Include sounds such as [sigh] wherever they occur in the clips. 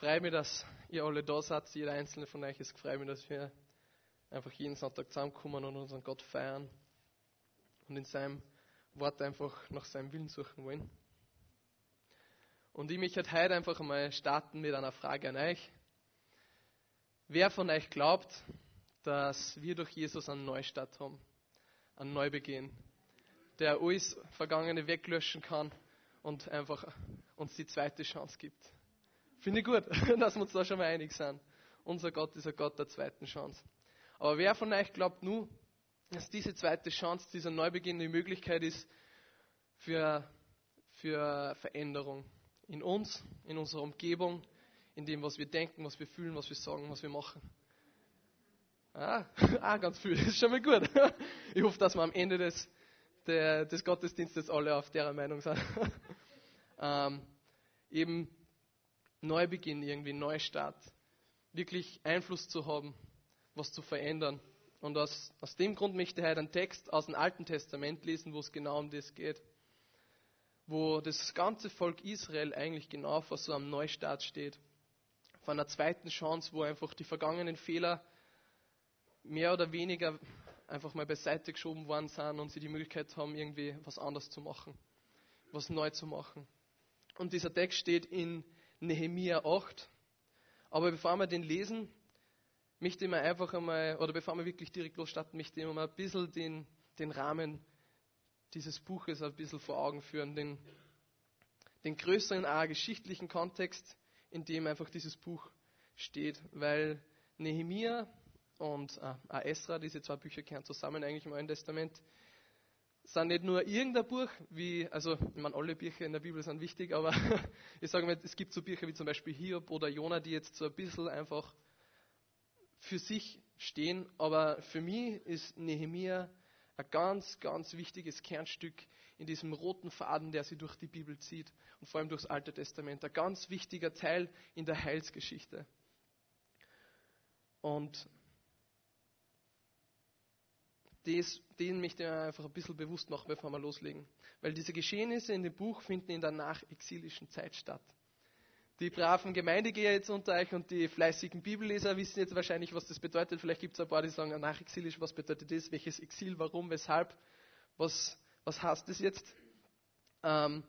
freue mich, dass ihr alle da seid, jeder einzelne von euch. Es freut mich, dass wir einfach jeden Sonntag zusammenkommen und unseren Gott feiern und in seinem Wort einfach nach seinem Willen suchen wollen. Und ich möchte heute einfach einmal starten mit einer Frage an euch. Wer von euch glaubt, dass wir durch Jesus einen Neustart haben, einen Neubeginn, der alles Vergangene weglöschen kann und einfach uns die zweite Chance gibt? Finde ich gut, [laughs] dass wir uns da schon mal einig sind. Unser Gott ist ein Gott der zweiten Chance. Aber wer von euch glaubt nun, dass diese zweite Chance, dieser Neubeginn die Möglichkeit ist für, für Veränderung in uns, in unserer Umgebung, in dem, was wir denken, was wir fühlen, was wir sagen, was wir machen? Ah, [laughs] ah ganz viel, das ist schon mal gut. [laughs] Ich hoffe, dass wir am Ende des, der, des Gottesdienstes alle auf der Meinung sind. ähm, eben Neubeginn, irgendwie Neustart, wirklich Einfluss zu haben, was zu verändern. Und aus, aus dem Grund möchte ich heute einen Text aus dem Alten Testament lesen, wo es genau um das geht. Wo das ganze Volk Israel eigentlich genau vor so einem Neustart steht. Vor einer zweiten Chance, wo einfach die vergangenen Fehler mehr oder weniger einfach mal beiseite geschoben worden sind und sie die Möglichkeit haben, irgendwie was anderes zu machen, was neu zu machen. Und dieser Text steht in Nehemia 8. Aber bevor wir den lesen, möchte ich mir einfach einmal, oder bevor wir wirklich direkt losstarten, möchte ich mir mal ein bisschen den, den Rahmen dieses Buches ein bisschen vor Augen führen, den, den größeren, auch geschichtlichen Kontext, in dem einfach dieses Buch steht, weil Nehemia und äh, Esra, diese zwei Bücher gehören zusammen eigentlich im Neuen Testament, sind nicht nur irgendein Buch, wie, also, ich meine, alle Bücher in der Bibel sind wichtig, aber [laughs] ich sage mal, es gibt so Bücher wie zum Beispiel Hiob oder Jona, die jetzt so ein bisschen einfach für sich stehen, aber für mich ist Nehemia ein ganz, ganz wichtiges Kernstück in diesem roten Faden, der sie durch die Bibel zieht und vor allem durchs Alte Testament. Ein ganz wichtiger Teil in der Heilsgeschichte. Und das, den möchte ich einfach ein bisschen bewusst machen, bevor wir loslegen. Weil diese Geschehnisse in dem Buch finden in der nachexilischen Zeit statt. Die braven Gemeindegeher jetzt unter euch und die fleißigen Bibelleser wissen jetzt wahrscheinlich, was das bedeutet. Vielleicht gibt es ein paar, die sagen, nachexilisch, was bedeutet das? Welches Exil? Warum? Weshalb? Was, was heißt das jetzt? Ähm,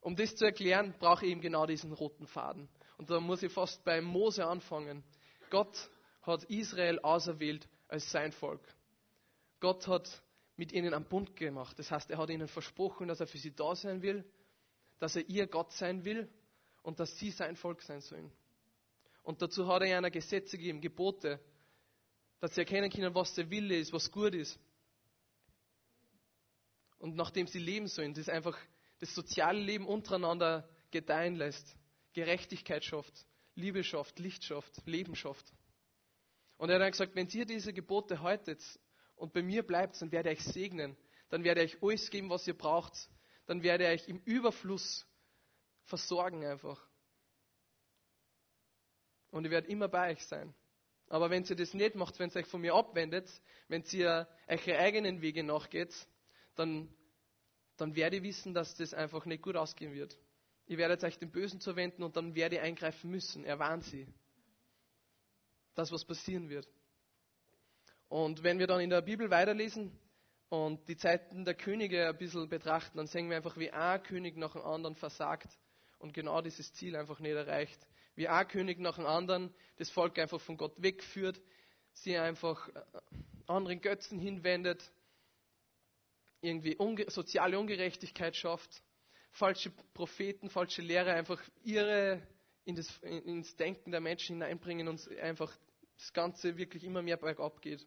um das zu erklären, brauche ich eben genau diesen roten Faden. Und da muss ich fast bei Mose anfangen. Gott hat Israel auserwählt als sein Volk. Gott hat mit ihnen einen Bund gemacht. Das heißt, er hat ihnen versprochen, dass er für sie da sein will, dass er ihr Gott sein will und dass sie sein Volk sein sollen. Und dazu hat er ihnen Gesetze gegeben, Gebote, dass sie erkennen können, was der Wille ist, was gut ist. Und nachdem sie leben sollen, das einfach das soziale Leben untereinander gedeihen lässt, Gerechtigkeit schafft, Liebe schafft, Licht schafft, Leben schafft. Und er hat dann gesagt, wenn ihr diese Gebote haltet und bei mir bleibt, dann werde ich euch segnen. Dann werde ich euch alles geben, was ihr braucht. Dann werde ich euch im Überfluss versorgen einfach. Und ich werde immer bei euch sein. Aber wenn ihr das nicht macht, wenn ihr euch von mir abwendet, wenn ihr eure eigenen Wege nachgeht, dann, dann werde ich wissen, dass das einfach nicht gut ausgehen wird. Ihr werdet euch dem Bösen zuwenden und dann werde ich eingreifen müssen. Er warnt sie. Das, was passieren wird. Und wenn wir dann in der Bibel weiterlesen und die Zeiten der Könige ein bisschen betrachten, dann sehen wir einfach, wie ein König nach dem anderen versagt und genau dieses Ziel einfach nicht erreicht. Wie ein König nach dem anderen das Volk einfach von Gott wegführt, sie einfach äh, anderen Götzen hinwendet, irgendwie unge soziale Ungerechtigkeit schafft, falsche Propheten, falsche Lehrer einfach ihre in das, ins Denken der Menschen hineinbringen und einfach das Ganze wirklich immer mehr bergab geht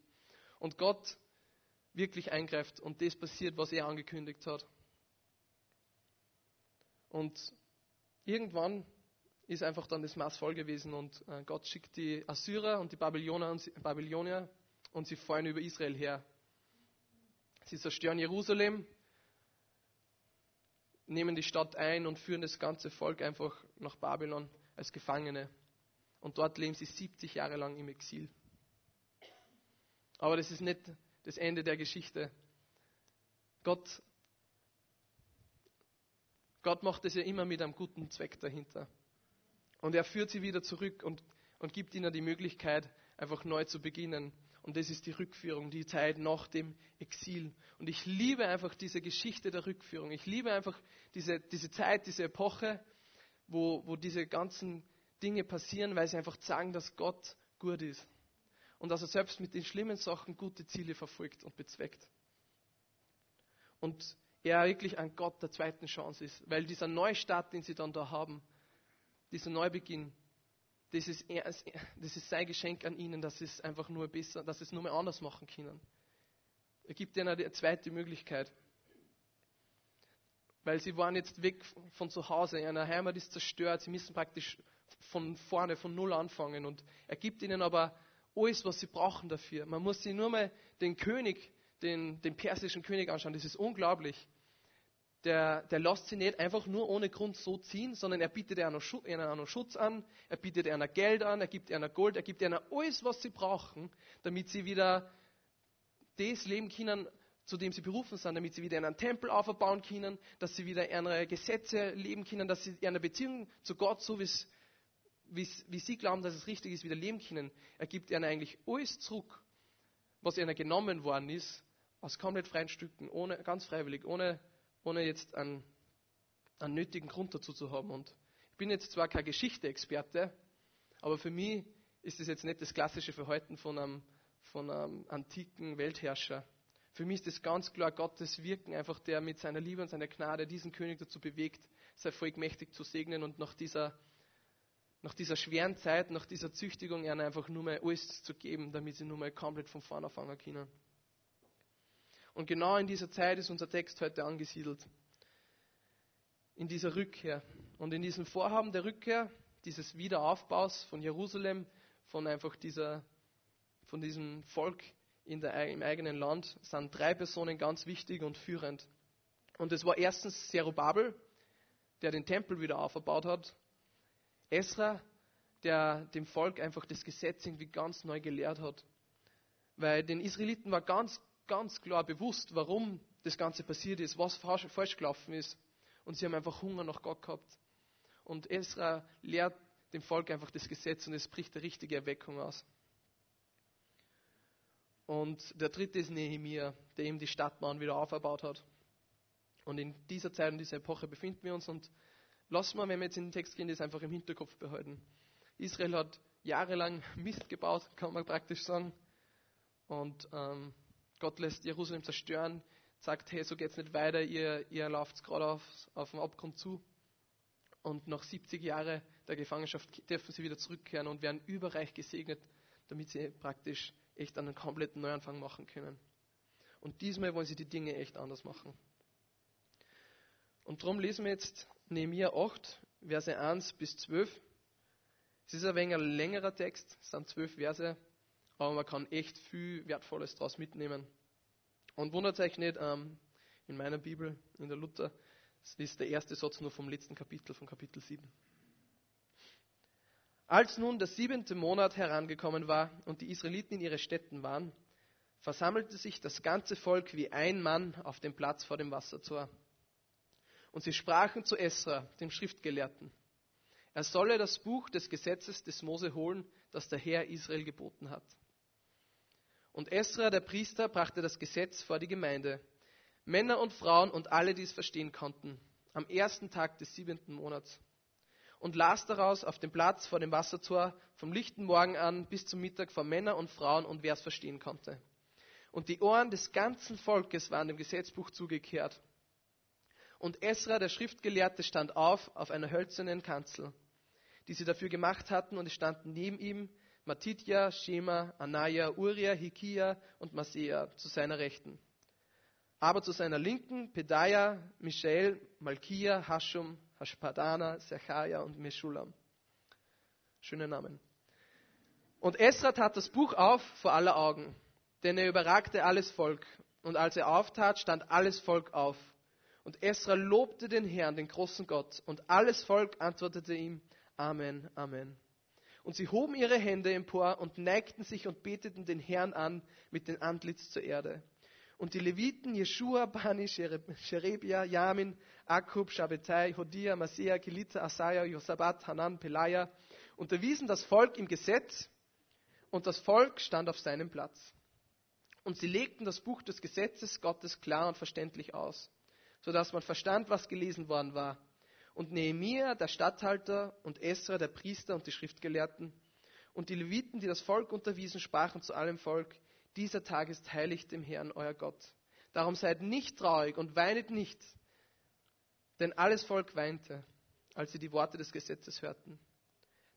und Gott wirklich eingreift und das passiert, was er angekündigt hat. Und irgendwann ist einfach dann das Maß voll gewesen und äh, Gott schickt die Assyrer und die Babylonier und, Babylonier und sie fallen über Israel her. Sie zerstören Jerusalem, nehmen die Stadt ein und führen das ganze Volk einfach nach Babylon als Gefangene. Und dort leben sie 70 Jahre lang im Exil. Aber das ist nicht das Ende der Geschichte. Gott, Gott macht es ja immer mit einem guten Zweck dahinter. Und er führt sie wieder zurück und, und gibt ihnen die Möglichkeit, einfach neu zu beginnen. Und das ist die Rückführung, die Zeit nach dem Exil. Und ich liebe einfach diese Geschichte der Rückführung. Ich liebe einfach diese, diese Zeit, diese Epoche, wo, wo diese ganzen Dinge passieren, weil sie einfach sagen, dass Gott gut ist. Und dass er selbst mit den schlimmen Sachen gute Ziele verfolgt und bezweckt. Und er wirklich ein Gott der zweiten Chance ist. Weil dieser Neustart, den sie dann da haben, dieser Neubeginn, das ist, das ist sein Geschenk an ihnen, dass sie es einfach nur besser, dass sie es nur mehr anders machen können. Er gibt ihnen eine zweite Möglichkeit. Weil sie waren jetzt weg von zu Hause, ihre Heimat ist zerstört, sie müssen praktisch von vorne, von Null anfangen. Und er gibt ihnen aber alles, was sie brauchen dafür. Man muss sich nur mal den König, den, den persischen König anschauen, das ist unglaublich der, der lässt sie nicht einfach nur ohne Grund so ziehen, sondern er bietet ihnen noch Schutz an, er bietet ihnen Geld an, er gibt ihnen Gold, er gibt ihnen alles, was sie brauchen, damit sie wieder das leben können, zu dem sie berufen sind, damit sie wieder einen Tempel aufbauen können, dass sie wieder ihre Gesetze leben können, dass sie ihre Beziehung zu Gott, so wie sie glauben, dass es richtig ist, wieder leben können. Er gibt ihnen eigentlich alles zurück, was ihnen genommen worden ist, aus komplett freien Stücken, ohne, ganz freiwillig, ohne ohne jetzt einen, einen nötigen Grund dazu zu haben. Und ich bin jetzt zwar kein Geschichte-Experte, aber für mich ist es jetzt nicht das klassische Verhalten von einem, von einem antiken Weltherrscher. Für mich ist es ganz klar Gottes Wirken, einfach der mit seiner Liebe und seiner Gnade diesen König dazu bewegt, sein Volk mächtig zu segnen und nach dieser, nach dieser schweren Zeit, nach dieser Züchtigung, ihnen einfach nur mal alles zu geben, damit sie nur mal komplett von vorne anfangen können. Und genau in dieser Zeit ist unser Text heute angesiedelt. In dieser Rückkehr. Und in diesem Vorhaben der Rückkehr, dieses Wiederaufbaus von Jerusalem, von einfach dieser, von diesem Volk der, im eigenen Land, sind drei Personen ganz wichtig und führend. Und es war erstens Zerubabel, der den Tempel wieder aufgebaut hat. Esra, der dem Volk einfach das Gesetz irgendwie ganz neu gelehrt hat. Weil den Israeliten war ganz ganz klar bewusst, warum das Ganze passiert ist, was falsch gelaufen ist. Und sie haben einfach Hunger nach Gott gehabt. Und Esra lehrt dem Volk einfach das Gesetz und es bricht eine richtige Erweckung aus. Und der dritte ist Nehemiah, der eben die Stadtmauern wieder aufgebaut hat. Und in dieser Zeit und dieser Epoche befinden wir uns und lassen wir, wenn wir jetzt in den Text gehen, das einfach im Hinterkopf behalten. Israel hat jahrelang Mist gebaut, kann man praktisch sagen. Und ähm, Gott lässt Jerusalem zerstören, sagt, hey, so geht es nicht weiter, ihr, ihr lauft gerade auf, auf den Abgrund zu. Und nach 70 Jahren der Gefangenschaft dürfen sie wieder zurückkehren und werden überreich gesegnet, damit sie praktisch echt einen kompletten Neuanfang machen können. Und diesmal wollen sie die Dinge echt anders machen. Und darum lesen wir jetzt Nehemiah 8, Verse 1 bis 12. Es ist ein wenig ein längerer Text, es sind zwölf Verse, aber man kann echt viel Wertvolles daraus mitnehmen. Und wundert euch nicht, ähm, in meiner Bibel, in der Luther, ist der erste Satz nur vom letzten Kapitel, von Kapitel 7. Als nun der siebente Monat herangekommen war und die Israeliten in ihre Städten waren, versammelte sich das ganze Volk wie ein Mann auf dem Platz vor dem Wassertor. Und sie sprachen zu Esra, dem Schriftgelehrten. Er solle das Buch des Gesetzes des Mose holen, das der Herr Israel geboten hat. Und Esra, der Priester, brachte das Gesetz vor die Gemeinde. Männer und Frauen und alle, die es verstehen konnten, am ersten Tag des siebenten Monats. Und las daraus auf dem Platz vor dem Wassertor vom lichten Morgen an bis zum Mittag vor Männer und Frauen und wer es verstehen konnte. Und die Ohren des ganzen Volkes waren dem Gesetzbuch zugekehrt. Und Esra, der Schriftgelehrte, stand auf auf einer hölzernen Kanzel, die sie dafür gemacht hatten, und es standen neben ihm Matitja, Shema, Anaya, Uriah, Hikia und Masea zu seiner Rechten. Aber zu seiner Linken Pedaya, Michael, Malkia, Hashum, Hashpadana, Zechariah und Meshulam. Schöne Namen. Und Esra tat das Buch auf vor aller Augen, denn er überragte alles Volk. Und als er auftat, stand alles Volk auf. Und Esra lobte den Herrn, den großen Gott. Und alles Volk antwortete ihm, Amen, Amen. Und sie hoben ihre Hände empor und neigten sich und beteten den Herrn an mit dem Antlitz zur Erde. Und die Leviten, Jeschua, Bani, Sherebia, Yamin, Akub, Shabbatai, Hodia, Masea, Kelita, Asaya, Josabat, Hanan, Pelaya, unterwiesen das Volk im Gesetz und das Volk stand auf seinem Platz. Und sie legten das Buch des Gesetzes Gottes klar und verständlich aus, sodass man verstand, was gelesen worden war. Und Nehemia, der Statthalter, und Esra, der Priester und die Schriftgelehrten, und die Leviten, die das Volk unterwiesen, sprachen zu allem Volk, dieser Tag ist heilig dem Herrn, euer Gott. Darum seid nicht traurig und weinet nicht, denn alles Volk weinte, als sie die Worte des Gesetzes hörten.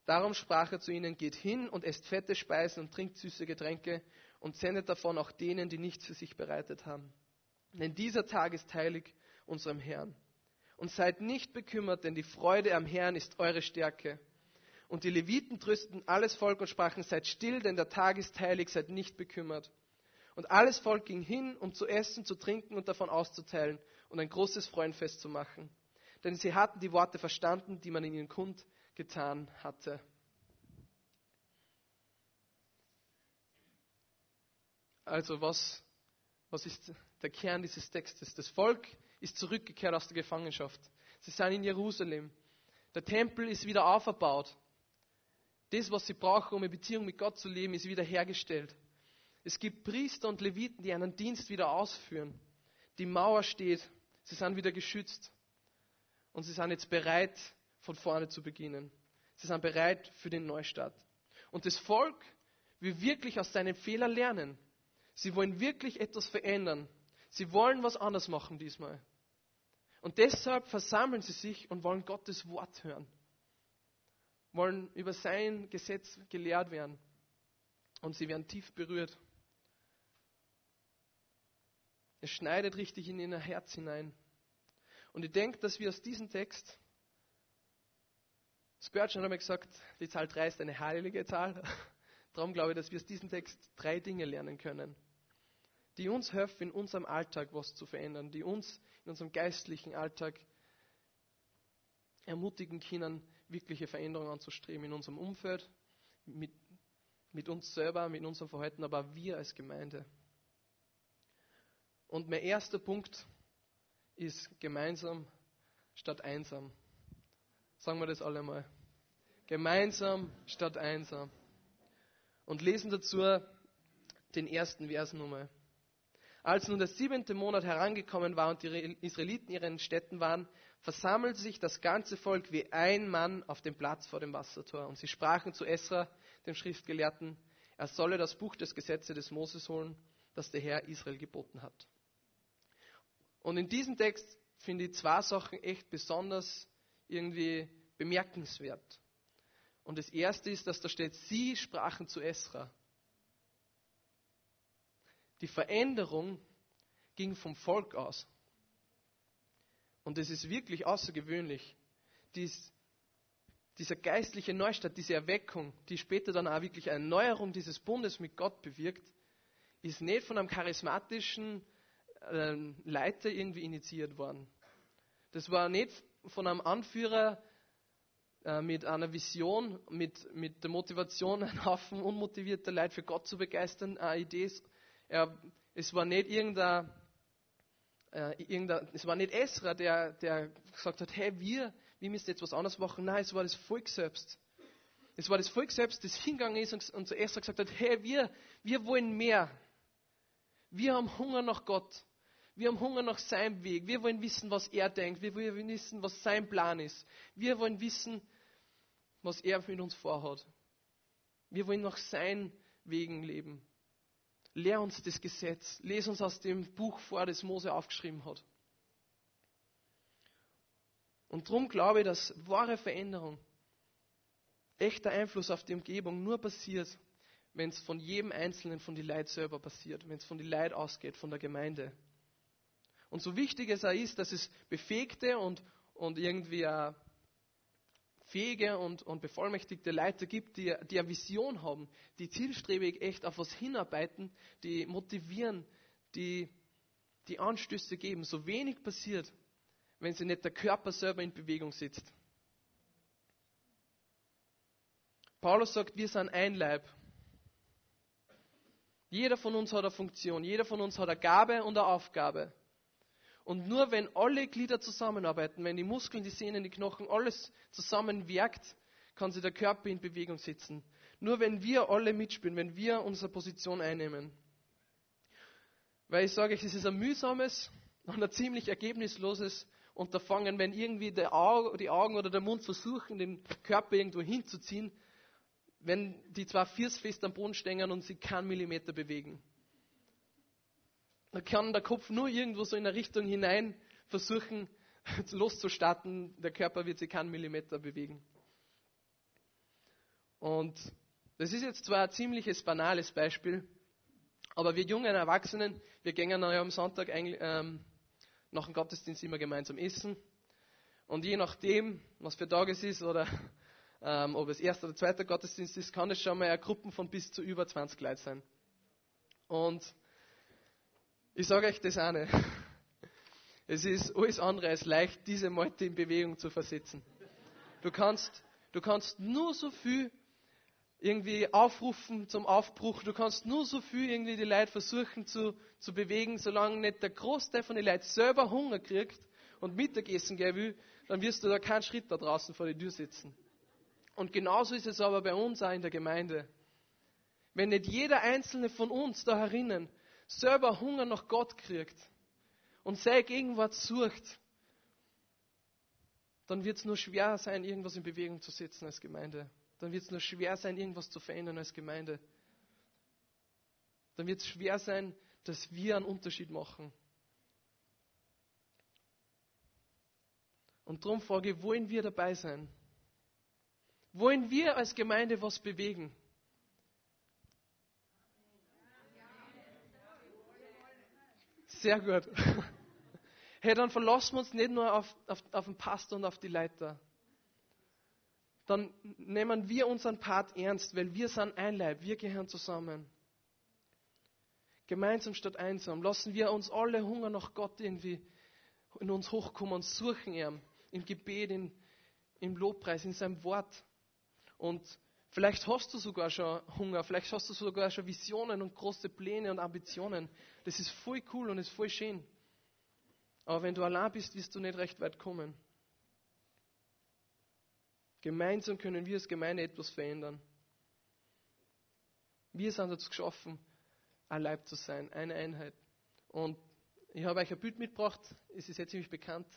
Darum sprach er zu ihnen, geht hin und esst fette Speisen und trinkt süße Getränke und sendet davon auch denen, die nichts für sich bereitet haben. Denn dieser Tag ist heilig unserem Herrn. Und seid nicht bekümmert, denn die Freude am Herrn ist eure Stärke. Und die Leviten trösteten alles Volk und sprachen, seid still, denn der Tag ist heilig, seid nicht bekümmert. Und alles Volk ging hin, um zu essen, zu trinken und davon auszuteilen und ein großes Freudenfest zu machen. Denn sie hatten die Worte verstanden, die man ihnen kundgetan hatte. Also was, was ist der Kern dieses Textes? Das Volk ist zurückgekehrt aus der Gefangenschaft. Sie sind in Jerusalem. Der Tempel ist wieder aufgebaut. Das, was sie brauchen, um eine Beziehung mit Gott zu leben, ist wieder hergestellt. Es gibt Priester und Leviten, die einen Dienst wieder ausführen. Die Mauer steht, sie sind wieder geschützt. Und sie sind jetzt bereit, von vorne zu beginnen. Sie sind bereit für den Neustart. Und das Volk will wirklich aus seinen Fehlern lernen. Sie wollen wirklich etwas verändern. Sie wollen was anders machen diesmal. Und deshalb versammeln sie sich und wollen Gottes Wort hören. Wollen über sein Gesetz gelehrt werden. Und sie werden tief berührt. Es schneidet richtig in ihr Herz hinein. Und ich denke, dass wir aus diesem Text, Spurgeon hat einmal gesagt, die Zahl 3 ist eine heilige Zahl. [laughs] Darum glaube ich, dass wir aus diesem Text drei Dinge lernen können die uns helfen, in unserem Alltag was zu verändern, die uns in unserem geistlichen Alltag ermutigen können, wirkliche Veränderungen anzustreben in unserem Umfeld, mit, mit uns selber, mit unserem Verhalten, aber wir als Gemeinde. Und mein erster Punkt ist gemeinsam statt einsam. Sagen wir das alle mal. Gemeinsam statt einsam. Und lesen dazu den ersten Vers nochmal. Als nun der siebente Monat herangekommen war und die Israeliten in ihren Städten waren, versammelte sich das ganze Volk wie ein Mann auf dem Platz vor dem Wassertor. Und sie sprachen zu Esra, dem Schriftgelehrten, er solle das Buch des Gesetzes des Moses holen, das der Herr Israel geboten hat. Und in diesem Text finde ich zwei Sachen echt besonders irgendwie bemerkenswert. Und das erste ist, dass da steht, sie sprachen zu Esra. Die Veränderung ging vom Volk aus. Und es ist wirklich außergewöhnlich. Dies, dieser geistliche Neustart, diese Erweckung, die später dann auch wirklich eine Erneuerung dieses Bundes mit Gott bewirkt, ist nicht von einem charismatischen äh, Leiter irgendwie initiiert worden. Das war nicht von einem Anführer äh, mit einer Vision, mit, mit der Motivation, [laughs] einen Haufen unmotivierter Leute für Gott zu begeistern, eine Idee, er, es war nicht irgendein, äh, irgendein, es war nicht Esra, der, der gesagt hat, hey, wir, wir müssen jetzt was anderes machen. Nein, es war das Volk selbst. Es war das Volk selbst, das hingegangen ist und, und zu Esra gesagt hat, hey, wir, wir wollen mehr. Wir haben Hunger nach Gott. Wir haben Hunger nach seinem Weg. Wir wollen wissen, was er denkt. Wir wollen wissen, was sein Plan ist. Wir wollen wissen, was er mit uns vorhat. Wir wollen nach seinen Wegen leben. Lehr uns das Gesetz. Les uns aus dem Buch vor, das Mose aufgeschrieben hat. Und darum glaube ich, dass wahre Veränderung, echter Einfluss auf die Umgebung nur passiert, wenn es von jedem Einzelnen, von den Leid selber passiert, wenn es von den Leid ausgeht, von der Gemeinde. Und so wichtig es auch ist, dass es befähigte und, und irgendwie auch fähige und, und bevollmächtigte Leiter gibt, die, die eine Vision haben, die zielstrebig echt auf was hinarbeiten, die motivieren, die, die Anstöße geben. So wenig passiert, wenn sie nicht der Körper selber in Bewegung sitzt. Paulus sagt, wir sind ein Leib. Jeder von uns hat eine Funktion, jeder von uns hat eine Gabe und eine Aufgabe. Und nur wenn alle Glieder zusammenarbeiten, wenn die Muskeln, die Sehnen, die Knochen, alles zusammenwirkt, kann sich der Körper in Bewegung setzen. Nur wenn wir alle mitspielen, wenn wir unsere Position einnehmen. Weil ich sage euch, es ist ein mühsames und ein ziemlich ergebnisloses Unterfangen, wenn irgendwie die Augen oder der Mund versuchen, den Körper irgendwo hinzuziehen, wenn die zwei Füße fest am Boden stehen und sie keinen Millimeter bewegen. Da kann der Kopf nur irgendwo so in eine Richtung hinein versuchen [laughs] loszustarten. Der Körper wird sich keinen Millimeter bewegen. Und das ist jetzt zwar ein ziemliches banales Beispiel, aber wir jungen Erwachsenen, wir gehen ja am Sonntag ähm, nach dem Gottesdienst immer gemeinsam essen. Und je nachdem, was für Tag es ist oder [laughs] ähm, ob es erster oder zweiter Gottesdienst ist, kann es schon mal eine Gruppe von bis zu über 20 Leuten sein. Und ich sage euch das eine. Es ist alles andere als leicht, diese Meute in Bewegung zu versetzen. Du kannst, du kannst nur so viel irgendwie aufrufen zum Aufbruch. Du kannst nur so viel irgendwie die Leute versuchen zu, zu bewegen, solange nicht der Großteil von den Leuten selber Hunger kriegt und Mittagessen gehen will, dann wirst du da keinen Schritt da draußen vor die Tür sitzen. Und genauso ist es aber bei uns auch in der Gemeinde. Wenn nicht jeder einzelne von uns da herinnen selber Hunger nach Gott kriegt und seine Gegenwart sucht, dann wird es nur schwer sein, irgendwas in Bewegung zu setzen als Gemeinde. Dann wird es nur schwer sein, irgendwas zu verändern als Gemeinde. Dann wird es schwer sein, dass wir einen Unterschied machen. Und darum frage ich, wollen wir dabei sein? Wollen wir als Gemeinde was bewegen? Sehr gut. [laughs] Hey, dann verlassen wir uns nicht nur auf, auf, auf den Pastor und auf die Leiter. Dann nehmen wir unseren Part ernst, weil wir sind ein Leib, wir gehören zusammen. Gemeinsam statt einsam. Lassen wir uns alle Hunger nach Gott irgendwie in uns hochkommen und suchen ihn im Gebet, in, im Lobpreis, in seinem Wort. Und vielleicht hast du sogar schon Hunger, vielleicht hast du sogar schon Visionen und große Pläne und Ambitionen. Das ist voll cool und ist voll schön. Aber wenn du allein bist, wirst du nicht recht weit kommen. Gemeinsam können wir als Gemeinde etwas verändern. Wir sind dazu geschaffen, ein Leib zu sein, eine Einheit. Und ich habe euch ein Bild mitgebracht, es ist jetzt ziemlich bekannt.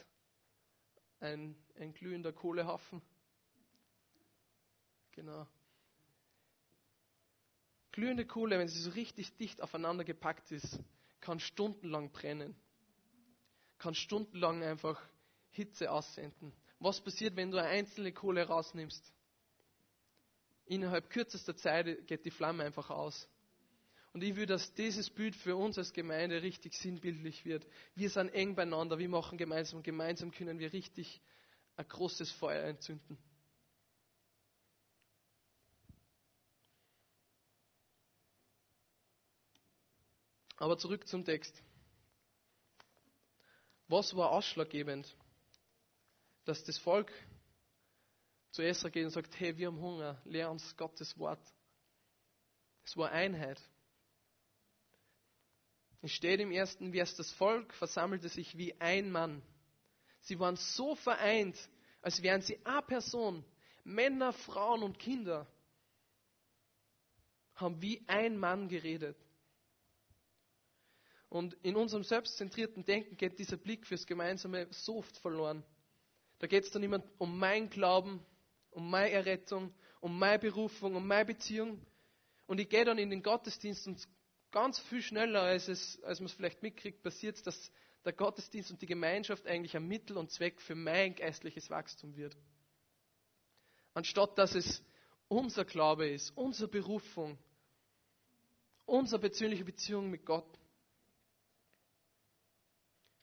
Ein, ein glühender Kohlehaufen. Genau. Glühende Kohle, wenn sie so richtig dicht aufeinander gepackt ist, kann stundenlang brennen. Kann stundenlang einfach Hitze aussenden. Was passiert, wenn du eine einzelne Kohle rausnimmst? Innerhalb kürzester Zeit geht die Flamme einfach aus. Und ich will, dass dieses Bild für uns als Gemeinde richtig sinnbildlich wird. Wir sind eng beieinander, wir machen gemeinsam gemeinsam können wir richtig ein großes Feuer entzünden. Aber zurück zum Text. Was war ausschlaggebend, dass das Volk zu Esra geht und sagt, hey, wir haben Hunger, lehr uns Gottes Wort. Es war Einheit. Es steht im ersten Vers, das Volk versammelte sich wie ein Mann. Sie waren so vereint, als wären sie eine Person. Männer, Frauen und Kinder haben wie ein Mann geredet. Und in unserem selbstzentrierten Denken geht dieser Blick fürs Gemeinsame so oft verloren. Da geht es dann immer um mein Glauben, um meine Errettung, um meine Berufung, um meine Beziehung. Und ich gehe dann in den Gottesdienst und ganz viel schneller, als, es, als man es vielleicht mitkriegt, passiert dass der Gottesdienst und die Gemeinschaft eigentlich ein Mittel und Zweck für mein geistliches Wachstum wird. Anstatt dass es unser Glaube ist, unsere Berufung, unsere persönliche Beziehung mit Gott.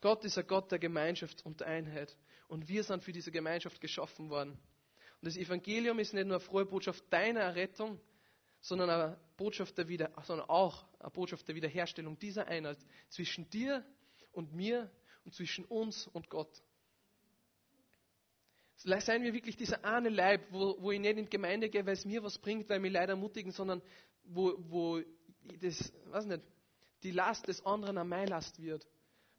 Gott ist ein Gott der Gemeinschaft und der Einheit. Und wir sind für diese Gemeinschaft geschaffen worden. Und das Evangelium ist nicht nur eine frohe Botschaft deiner Errettung, sondern eine Botschaft der Wieder, sondern auch eine Botschaft der Wiederherstellung dieser Einheit zwischen dir und mir und zwischen uns und Gott. Seien wir wirklich dieser eine Leib, wo, wo ich nicht in die Gemeinde gehe, weil es mir was bringt, weil mich leider ermutigen, sondern wo, wo das, weiß nicht, die Last des anderen an meine Last wird.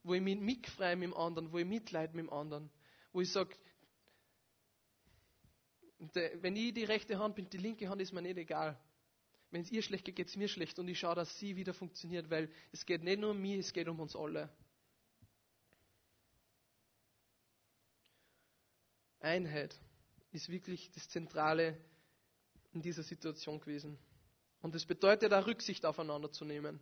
Wo ich mich mitfreue mit dem anderen, wo ich Mitleid mit dem anderen. Wo ich sage, wenn ich die rechte Hand bin, die linke Hand ist mir nicht egal. Wenn es ihr schlecht geht, geht es mir schlecht und ich schaue, dass sie wieder funktioniert, weil es geht nicht nur um mich, es geht um uns alle. Einheit ist wirklich das Zentrale in dieser Situation gewesen. Und es bedeutet auch Rücksicht aufeinander zu nehmen.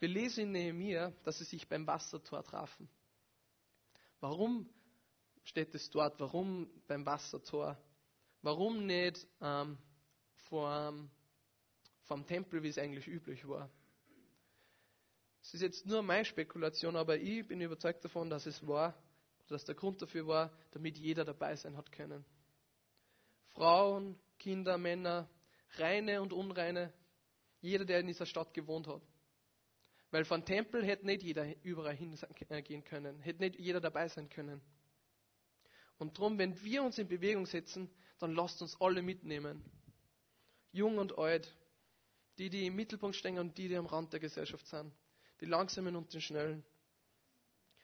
Wir lesen in Nehemiah, dass sie sich beim Wassertor trafen. Warum steht es dort? Warum beim Wassertor? Warum nicht ähm, vor, vom Tempel, wie es eigentlich üblich war? Es ist jetzt nur meine Spekulation, aber ich bin überzeugt davon, dass es war, dass der Grund dafür war, damit jeder dabei sein hat können. Frauen, Kinder, Männer, reine und unreine, jeder, der in dieser Stadt gewohnt hat. Weil von Tempel hätte nicht jeder überall hingehen können, hätte nicht jeder dabei sein können. Und darum, wenn wir uns in Bewegung setzen, dann lasst uns alle mitnehmen. Jung und alt, die, die im Mittelpunkt stehen und die, die am Rand der Gesellschaft sind. Die Langsamen und die Schnellen.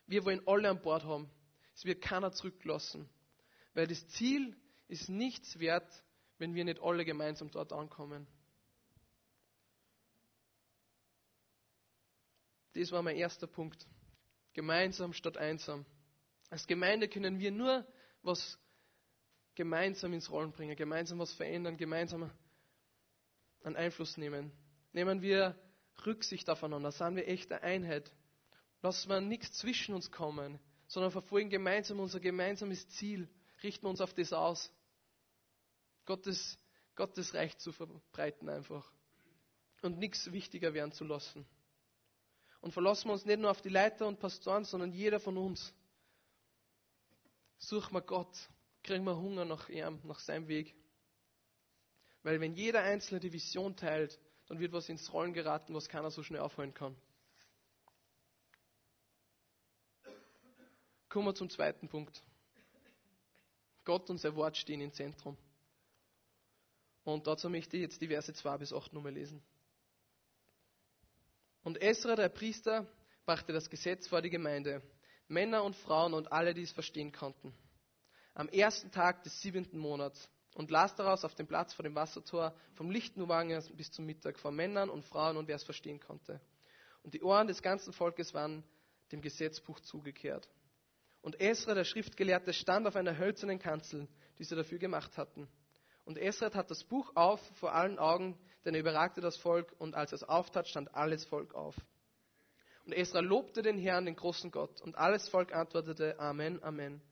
Wir wollen alle an Bord haben. Es wird keiner zurücklassen. Weil das Ziel ist nichts wert, wenn wir nicht alle gemeinsam dort ankommen. Das war mein erster Punkt. Gemeinsam statt einsam. Als Gemeinde können wir nur was gemeinsam ins Rollen bringen, gemeinsam was verändern, gemeinsam einen Einfluss nehmen. Nehmen wir Rücksicht aufeinander, sind wir echte Einheit. Lassen wir nichts zwischen uns kommen sondern verfolgen gemeinsam unser gemeinsames Ziel, richten wir uns auf das aus. Gottes, Gottes Reich zu verbreiten einfach. Und nichts wichtiger werden zu lassen. Und verlassen wir uns nicht nur auf die Leiter und Pastoren, sondern jeder von uns. Suchen wir Gott, kriegen wir Hunger nach ihm, nach seinem Weg. Weil wenn jeder Einzelne die Vision teilt, dann wird was ins Rollen geraten, was keiner so schnell aufholen kann. Kommen wir zum zweiten Punkt. Gott und sein Wort stehen im Zentrum. Und dazu möchte ich jetzt die Verse 2 bis 8 nochmal lesen. Und Esra, der Priester, brachte das Gesetz vor die Gemeinde, Männer und Frauen und alle, die es verstehen konnten, am ersten Tag des siebenten Monats und las daraus auf dem Platz vor dem Wassertor vom Lichtenwagen bis zum Mittag vor Männern und Frauen und wer es verstehen konnte. Und die Ohren des ganzen Volkes waren dem Gesetzbuch zugekehrt. Und Esra, der Schriftgelehrte, stand auf einer hölzernen Kanzel, die sie dafür gemacht hatten. Und Esra tat das Buch auf vor allen Augen, denn er überragte das Volk, und als es auftat, stand alles Volk auf. Und Esra lobte den Herrn, den großen Gott, und alles Volk antwortete Amen, Amen.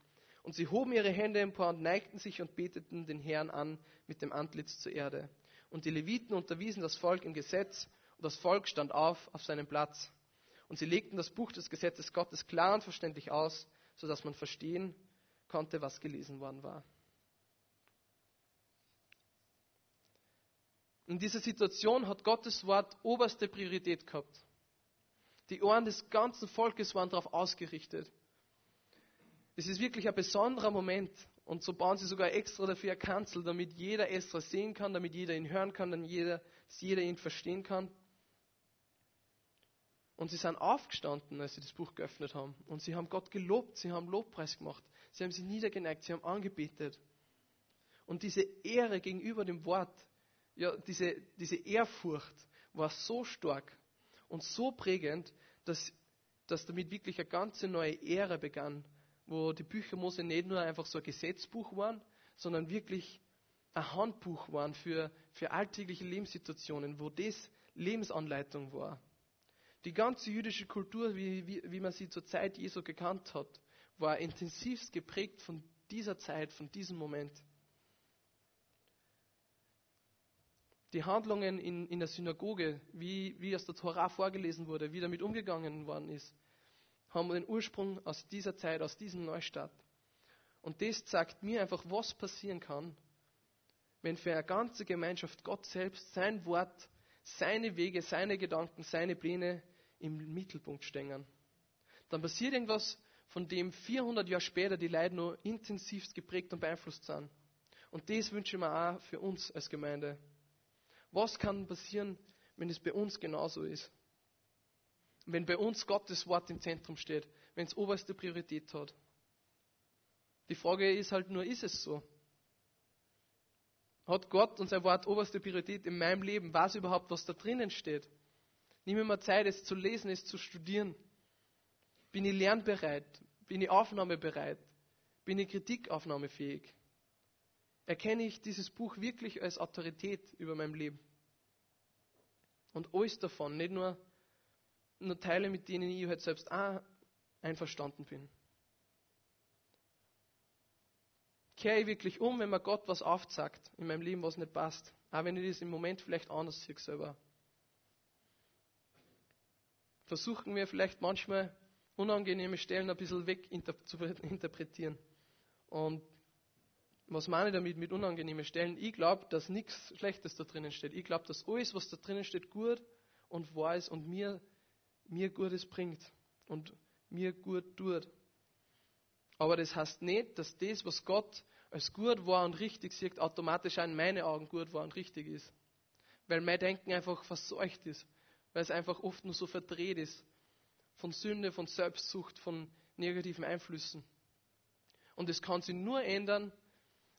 Und sie hoben ihre Hände empor und neigten sich und beteten den Herrn an mit dem Antlitz zur Erde. Und die Leviten unterwiesen das Volk im Gesetz, und das Volk stand auf auf seinem Platz. Und sie legten das Buch des Gesetzes Gottes klar und verständlich aus, sodass man verstehen konnte, was gelesen worden war. In dieser Situation hat Gottes Wort oberste Priorität gehabt. Die Ohren des ganzen Volkes waren darauf ausgerichtet. Es ist wirklich ein besonderer Moment. Und so bauen sie sogar extra dafür eine Kanzel, damit jeder Esra sehen kann, damit jeder ihn hören kann, damit jeder, jeder ihn verstehen kann. Und sie sind aufgestanden, als sie das Buch geöffnet haben. Und sie haben Gott gelobt, sie haben Lobpreis gemacht, sie haben sich niedergeneigt, sie haben angebetet. Und diese Ehre gegenüber dem Wort, ja, diese, diese Ehrfurcht war so stark und so prägend, dass, dass damit wirklich eine ganze neue Ära begann, wo die Bücher Mose nicht nur einfach so ein Gesetzbuch waren, sondern wirklich ein Handbuch waren für, für alltägliche Lebenssituationen, wo das Lebensanleitung war. Die ganze jüdische Kultur, wie, wie, wie man sie zur Zeit Jesu gekannt hat, war intensivst geprägt von dieser Zeit, von diesem Moment. Die Handlungen in, in der Synagoge, wie, wie aus der Torah vorgelesen wurde, wie damit umgegangen worden ist, haben den Ursprung aus dieser Zeit, aus diesem Neustadt. Und das zeigt mir einfach, was passieren kann, wenn für eine ganze Gemeinschaft Gott selbst sein Wort, seine Wege, seine Gedanken, seine Pläne im Mittelpunkt stehen. Dann passiert irgendwas, von dem 400 Jahre später die Leute noch intensivst geprägt und beeinflusst sind. Und das wünsche ich mir auch für uns als Gemeinde. Was kann passieren, wenn es bei uns genauso ist. Wenn bei uns Gottes Wort im Zentrum steht, wenn es oberste Priorität hat. Die Frage ist halt nur, ist es so? Hat Gott und sein Wort oberste Priorität in meinem Leben? Weiß überhaupt, was da drinnen steht? Nimm mir mal Zeit, es zu lesen, es zu studieren. Bin ich lernbereit? Bin ich aufnahmebereit? Bin ich kritikaufnahmefähig? Erkenne ich dieses Buch wirklich als Autorität über mein Leben? Und alles davon, nicht nur, nur Teile, mit denen ich halt selbst auch einverstanden bin. Kehre ich wirklich um, wenn mir Gott was aufzeigt in meinem Leben, was nicht passt? Auch wenn ich das im Moment vielleicht anders sehe selber. Versuchen wir vielleicht manchmal unangenehme Stellen ein bisschen weg zu [laughs] interpretieren. Und was meine ich damit mit unangenehmen Stellen? Ich glaube, dass nichts Schlechtes da drinnen steht. Ich glaube, dass alles, was da drinnen steht, gut und wahr ist und mir, mir Gutes bringt und mir gut tut. Aber das heißt nicht, dass das, was Gott als gut wahr und richtig sieht, automatisch auch in meinen Augen gut wahr und richtig ist. Weil mein Denken einfach verseucht ist. Weil es einfach oft nur so verdreht ist. Von Sünde, von Selbstsucht, von negativen Einflüssen. Und es kann sich nur ändern,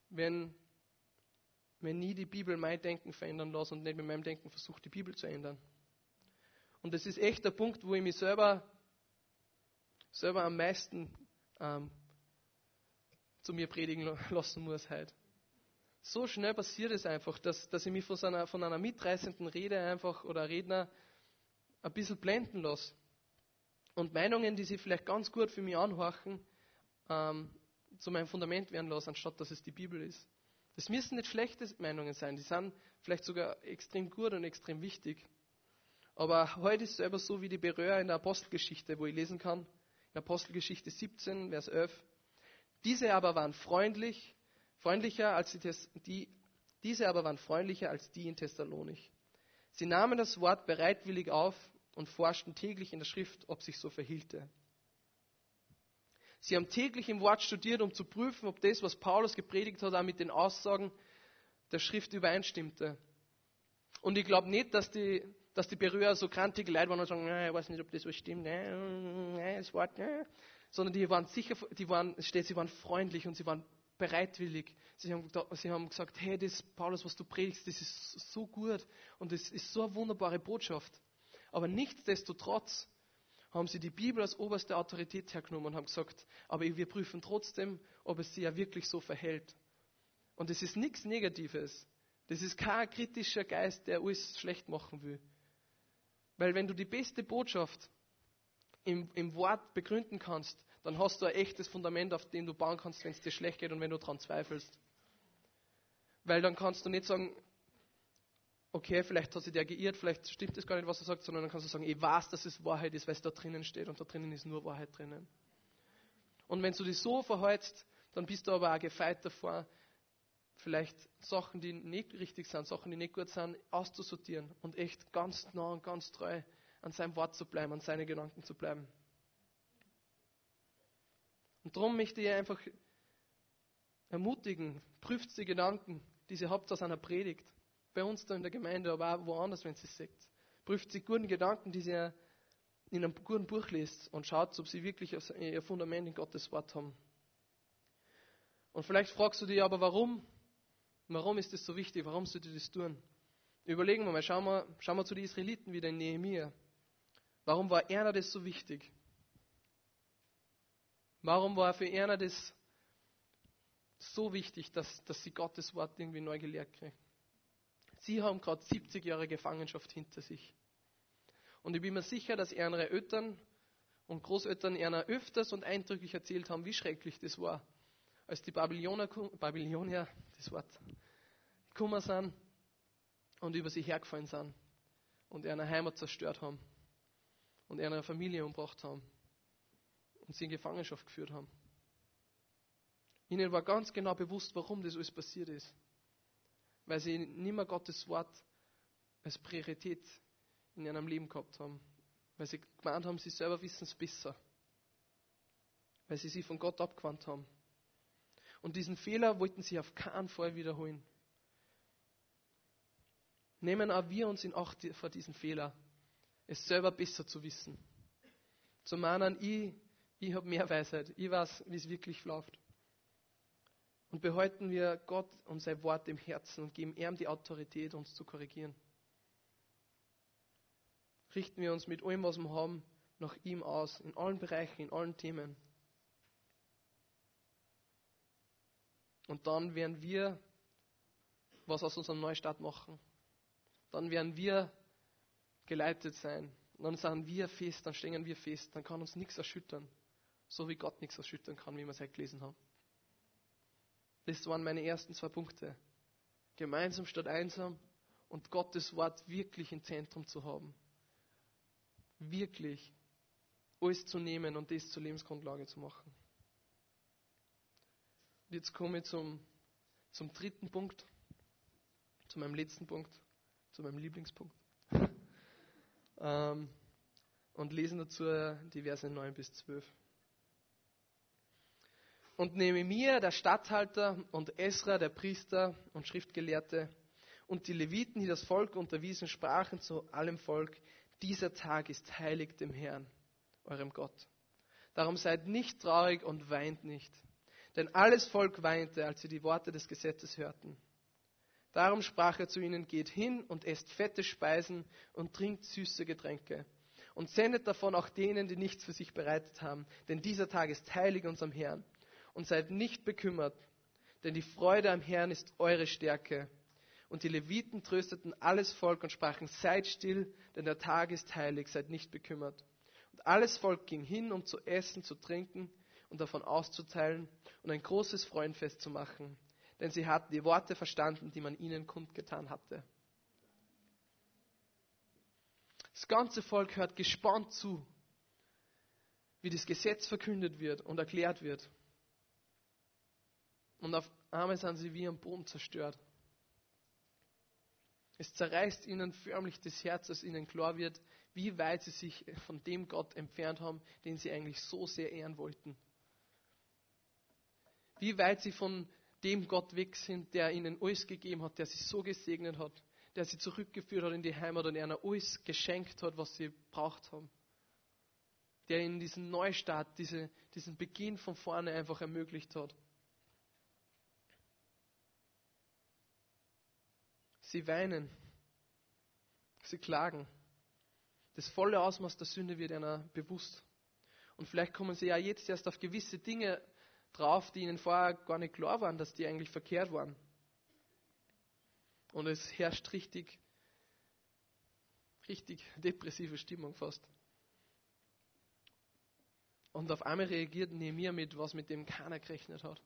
wenn, wenn nie die Bibel mein Denken verändern lässt und nicht mit meinem Denken versucht, die Bibel zu ändern. Und das ist echt der Punkt, wo ich mich selber, selber am meisten ähm, zu mir predigen lassen muss heute. So schnell passiert es einfach, dass, dass ich mich von, so einer, von einer mitreißenden Rede einfach oder Redner ein bisschen blenden lasse. Und Meinungen, die sich vielleicht ganz gut für mich anhorchen, ähm, zu meinem Fundament werden lassen, anstatt dass es die Bibel ist. Das müssen nicht schlechte Meinungen sein, die sind vielleicht sogar extrem gut und extrem wichtig. Aber heute ist es selber so wie die Berührer in der Apostelgeschichte, wo ich lesen kann, in Apostelgeschichte 17, Vers 11. Diese aber waren freundlich, freundlicher als die, die diese aber waren freundlicher als die in Thessalonich. Sie nahmen das Wort bereitwillig auf und forschten täglich in der Schrift, ob sich so verhielte. Sie haben täglich im Wort studiert, um zu prüfen, ob das, was Paulus gepredigt hat, auch mit den Aussagen der Schrift übereinstimmte. Und ich glaube nicht, dass die, dass die Berührer so krantige Leute waren und sagen, ich weiß nicht, ob das was stimmt, das Wort, sondern die waren sicher, die waren, steht, sie waren freundlich und sie waren bereitwillig. Sie haben, sie haben gesagt, hey, das Paulus, was du predigst, das ist so gut und das ist so eine wunderbare Botschaft. Aber nichtsdestotrotz haben sie die Bibel als oberste Autorität hergenommen und haben gesagt, aber wir prüfen trotzdem, ob es sich ja wirklich so verhält. Und es ist nichts Negatives. Das ist kein kritischer Geist, der alles schlecht machen will. Weil wenn du die beste Botschaft im, im Wort begründen kannst, dann hast du ein echtes Fundament, auf dem du bauen kannst, wenn es dir schlecht geht und wenn du daran zweifelst. Weil dann kannst du nicht sagen, okay, vielleicht hat sich der geirrt, vielleicht stimmt es gar nicht, was er sagt, sondern dann kannst du sagen, ich weiß, dass es Wahrheit ist, weil es da drinnen steht und da drinnen ist nur Wahrheit drinnen. Und wenn du dich so verhältst, dann bist du aber auch gefeit davor, vielleicht Sachen, die nicht richtig sind, Sachen, die nicht gut sind, auszusortieren und echt ganz nah und ganz treu an seinem Wort zu bleiben, an seine Gedanken zu bleiben. Und darum möchte ich einfach ermutigen, prüft die Gedanken, die ihr habt aus einer Predigt bei uns da in der Gemeinde, aber auch woanders, wenn sie es sagt. Prüft die guten Gedanken, die sie in einem guten Buch liest und schaut, ob sie wirklich ihr Fundament in Gottes Wort haben. Und vielleicht fragst du dich aber, warum? Warum ist das so wichtig? Warum sollte das tun? Überlegen wir mal, schauen wir, schauen wir zu den Israeliten wieder in Nehemiah. Warum war einer das so wichtig? Warum war für einer das so wichtig, dass, dass sie Gottes Wort irgendwie neu gelehrt kriegen? Sie haben gerade 70 Jahre Gefangenschaft hinter sich. Und ich bin mir sicher, dass ihre Eltern und Großeltern ihnen öfters und eindrücklich erzählt haben, wie schrecklich das war, als die Babylonier, Babylonier das Wort, gekommen sind und über sie hergefallen sind und ihre Heimat zerstört haben und ihre Familie umgebracht haben und sie in Gefangenschaft geführt haben. Ihnen war ganz genau bewusst, warum das alles passiert ist weil sie nicht mehr Gottes Wort als Priorität in ihrem Leben gehabt haben. Weil sie gemeint haben, sie selber wissen es besser. Weil sie sich von Gott abgewandt haben. Und diesen Fehler wollten sie auf keinen Fall wiederholen. nehmen auch wir uns in Acht vor diesen Fehler, es selber besser zu wissen. Zu meinen, ich, ich habe mehr Weisheit, ich weiß, wie es wirklich läuft. Und behalten wir Gott und sein Wort im Herzen und geben ihm die Autorität, uns zu korrigieren. Richten wir uns mit allem, was wir haben, nach ihm aus, in allen Bereichen, in allen Themen. Und dann werden wir was aus unserem Neustart machen. Dann werden wir geleitet sein. Dann sind wir fest, dann stehen wir fest, dann kann uns nichts erschüttern. So wie Gott nichts erschüttern kann, wie wir es heute gelesen haben. Das waren meine ersten zwei Punkte. Gemeinsam statt einsam und Gottes Wort wirklich im Zentrum zu haben. Wirklich alles zu nehmen und das zur Lebensgrundlage zu machen. Und jetzt komme ich zum, zum dritten Punkt, zu meinem letzten Punkt, zu meinem Lieblingspunkt. [laughs] ähm, und lesen dazu die Verse 9 bis 12. Und Nehemiah, der Statthalter, und Esra, der Priester und Schriftgelehrte, und die Leviten, die das Volk unterwiesen, sprachen zu allem Volk, dieser Tag ist heilig dem Herrn, eurem Gott. Darum seid nicht traurig und weint nicht. Denn alles Volk weinte, als sie die Worte des Gesetzes hörten. Darum sprach er zu ihnen, geht hin und esst fette Speisen und trinkt süße Getränke. Und sendet davon auch denen, die nichts für sich bereitet haben. Denn dieser Tag ist heilig unserem Herrn. Und seid nicht bekümmert, denn die Freude am Herrn ist eure Stärke. Und die Leviten trösteten alles Volk und sprachen, seid still, denn der Tag ist heilig, seid nicht bekümmert. Und alles Volk ging hin, um zu essen, zu trinken und davon auszuteilen und ein großes Freudenfest zu machen, denn sie hatten die Worte verstanden, die man ihnen kundgetan hatte. Das ganze Volk hört gespannt zu, wie das Gesetz verkündet wird und erklärt wird. Und auf einmal sind sie wie am Boden zerstört. Es zerreißt ihnen förmlich das Herz, als ihnen klar wird, wie weit sie sich von dem Gott entfernt haben, den sie eigentlich so sehr ehren wollten. Wie weit sie von dem Gott weg sind, der ihnen alles gegeben hat, der sie so gesegnet hat, der sie zurückgeführt hat in die Heimat und ihnen alles geschenkt hat, was sie braucht haben. Der ihnen diesen Neustart, diese, diesen Beginn von vorne einfach ermöglicht hat. Sie weinen. Sie klagen. Das volle Ausmaß der Sünde wird ihnen bewusst. Und vielleicht kommen sie ja jetzt erst auf gewisse Dinge drauf, die ihnen vorher gar nicht klar waren, dass die eigentlich verkehrt waren. Und es herrscht richtig, richtig depressive Stimmung fast. Und auf einmal reagiert Nehemiah mit, was mit dem keiner gerechnet hat.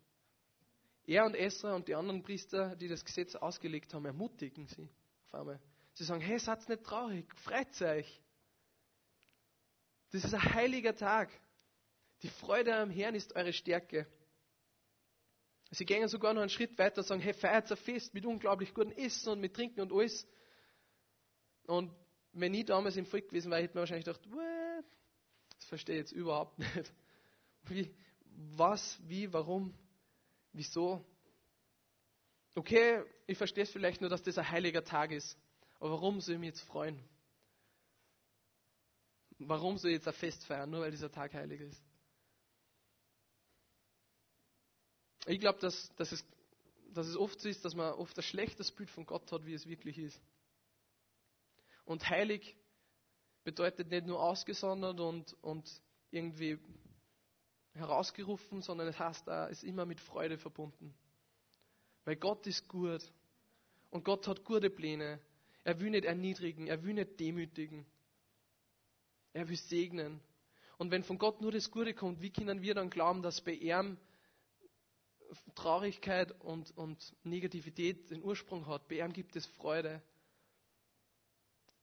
Er und Esra und die anderen Priester, die das Gesetz ausgelegt haben, ermutigen sie auf einmal. Sie sagen, hey, seid nicht traurig, freut euch. Das ist ein heiliger Tag. Die Freude am Herrn ist eure Stärke. Sie gehen sogar noch einen Schritt weiter und sagen, hey, feiert ein Fest mit unglaublich gutem Essen und mit Trinken und alles. Und wenn ich damals im Volk gewesen wäre, hätte man wahrscheinlich gedacht, What? das verstehe ich jetzt überhaupt [laughs] nicht. Wie, was, wie, warum, wieso? Okay, ich verstehe es vielleicht nur, dass das ein heiliger Tag ist. Aber warum soll ich mich jetzt freuen? Warum soll ich jetzt ein Fest feiern, nur weil dieser Tag heilig ist? Ich glaube, dass, dass, es, dass es oft so ist, dass man oft ein schlechtes Bild von Gott hat, wie es wirklich ist. Und heilig bedeutet nicht nur ausgesondert und, und irgendwie herausgerufen, sondern es heißt auch, ist immer mit Freude verbunden. Weil Gott ist gut und Gott hat gute Pläne. Er will nicht erniedrigen, er will nicht demütigen. Er will segnen. Und wenn von Gott nur das Gute kommt, wie können wir dann glauben, dass bei ihm Traurigkeit und, und Negativität den Ursprung hat. Bei ihm gibt es Freude.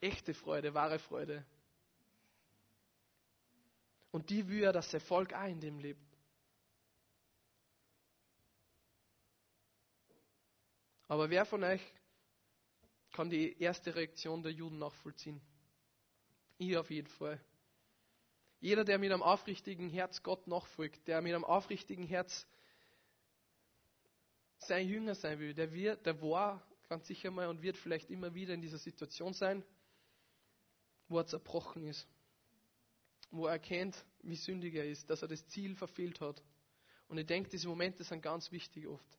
Echte Freude, wahre Freude. Und die will er, dass sein Volk auch in dem lebt. Aber wer von euch kann die erste Reaktion der Juden nachvollziehen? Ich auf jeden Fall. Jeder, der mit einem aufrichtigen Herz Gott nachfolgt, der mit einem aufrichtigen Herz sein Jünger sein will, der, wird, der war ganz sicher mal und wird vielleicht immer wieder in dieser Situation sein, wo er zerbrochen ist, wo er erkennt, wie sündig er ist, dass er das Ziel verfehlt hat. Und ich denke, diese Momente sind ganz wichtig oft.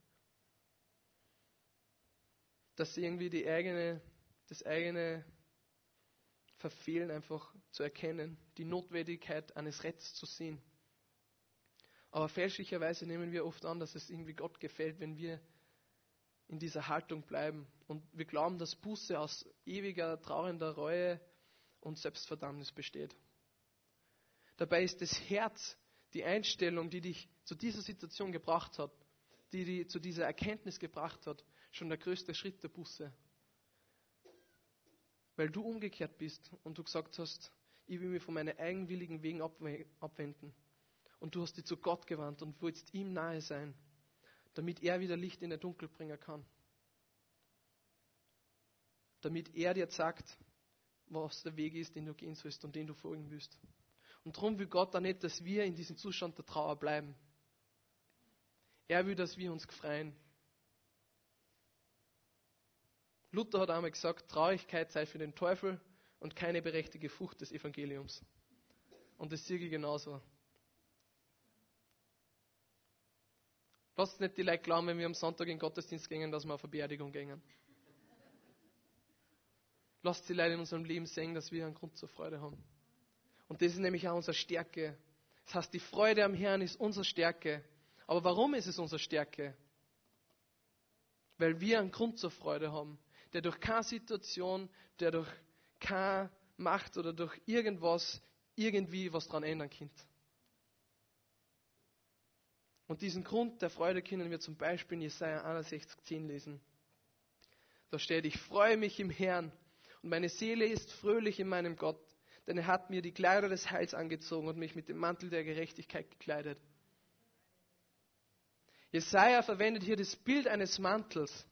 Dass sie irgendwie die eigene, das eigene Verfehlen einfach zu erkennen, die Notwendigkeit eines Rettes zu sehen. Aber fälschlicherweise nehmen wir oft an, dass es irgendwie Gott gefällt, wenn wir in dieser Haltung bleiben. Und wir glauben, dass Buße aus ewiger, trauernder Reue und Selbstverdammnis besteht. Dabei ist das Herz die Einstellung, die dich zu dieser Situation gebracht hat, die dich zu dieser Erkenntnis gebracht hat, schon der größte Schritt der Buße. Weil du umgekehrt bist und du gesagt hast, ich will mich von meinen eigenwilligen Wegen abwenden. Und du hast dich zu Gott gewandt und willst ihm nahe sein, damit er wieder Licht in der Dunkel bringen kann. Damit er dir sagt, was der Weg ist, den du gehen sollst und den du folgen willst. Und darum will Gott auch nicht, dass wir in diesem Zustand der Trauer bleiben. Er will, dass wir uns freuen. Luther hat einmal gesagt, Traurigkeit sei für den Teufel und keine berechtigte Frucht des Evangeliums. Und das sehe ich genauso. Lasst nicht die Leute glauben, wenn wir am Sonntag in den Gottesdienst gehen, dass wir auf eine Beerdigung gehen. Lasst die Leute in unserem Leben sehen, dass wir einen Grund zur Freude haben. Und das ist nämlich auch unsere Stärke. Das heißt, die Freude am Herrn ist unsere Stärke. Aber warum ist es unsere Stärke? Weil wir einen Grund zur Freude haben, der durch keine Situation, der durch keine Macht oder durch irgendwas irgendwie was daran ändern kann. Und diesen Grund der Freude können wir zum Beispiel in Jesaja 61, 10 lesen. Da steht, ich freue mich im Herrn und meine Seele ist fröhlich in meinem Gott denn er hat mir die Kleider des Heils angezogen und mich mit dem Mantel der Gerechtigkeit gekleidet. Jesaja verwendet hier das Bild eines Mantels,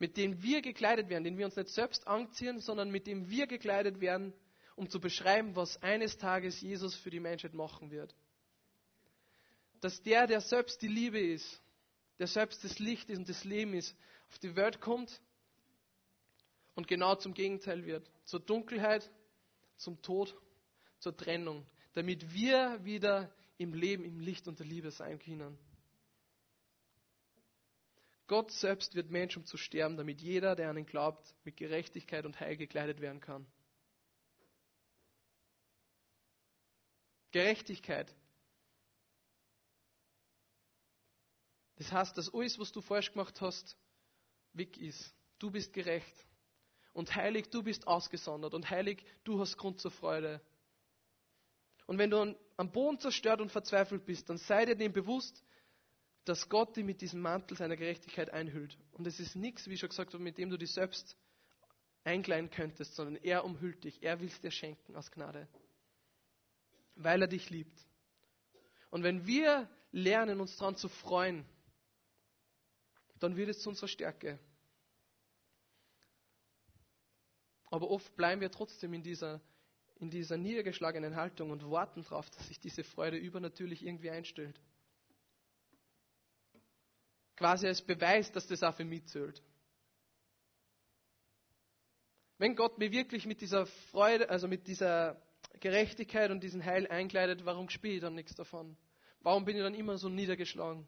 mit dem wir gekleidet werden, den wir uns nicht selbst anziehen, sondern mit dem wir gekleidet werden, um zu beschreiben, was eines Tages Jesus für die Menschheit machen wird. Dass der, der selbst die Liebe ist, der selbst das Licht ist und das Leben ist, auf die Welt kommt und genau zum Gegenteil wird. Zur Dunkelheit zum Tod, zur Trennung, damit wir wieder im Leben, im Licht und der Liebe sein können. Gott selbst wird Mensch, um zu sterben, damit jeder, der an ihn glaubt, mit Gerechtigkeit und Heil gekleidet werden kann. Gerechtigkeit. Das heißt, dass alles, was du falsch gemacht hast, weg ist. Du bist gerecht. Und heilig, du bist ausgesondert. Und heilig, du hast Grund zur Freude. Und wenn du am Boden zerstört und verzweifelt bist, dann sei dir dem bewusst, dass Gott dich mit diesem Mantel seiner Gerechtigkeit einhüllt. Und es ist nichts, wie ich schon gesagt habe, mit dem du dich selbst einkleiden könntest, sondern er umhüllt dich. Er will es dir schenken aus Gnade. Weil er dich liebt. Und wenn wir lernen, uns daran zu freuen, dann wird es zu unserer Stärke. Aber oft bleiben wir trotzdem in dieser, in dieser niedergeschlagenen Haltung und warten darauf, dass sich diese Freude übernatürlich irgendwie einstellt. Quasi als Beweis, dass das auch für mich zählt. Wenn Gott mir wirklich mit dieser Freude, also mit dieser Gerechtigkeit und diesem Heil einkleidet, warum spiele ich dann nichts davon? Warum bin ich dann immer so niedergeschlagen?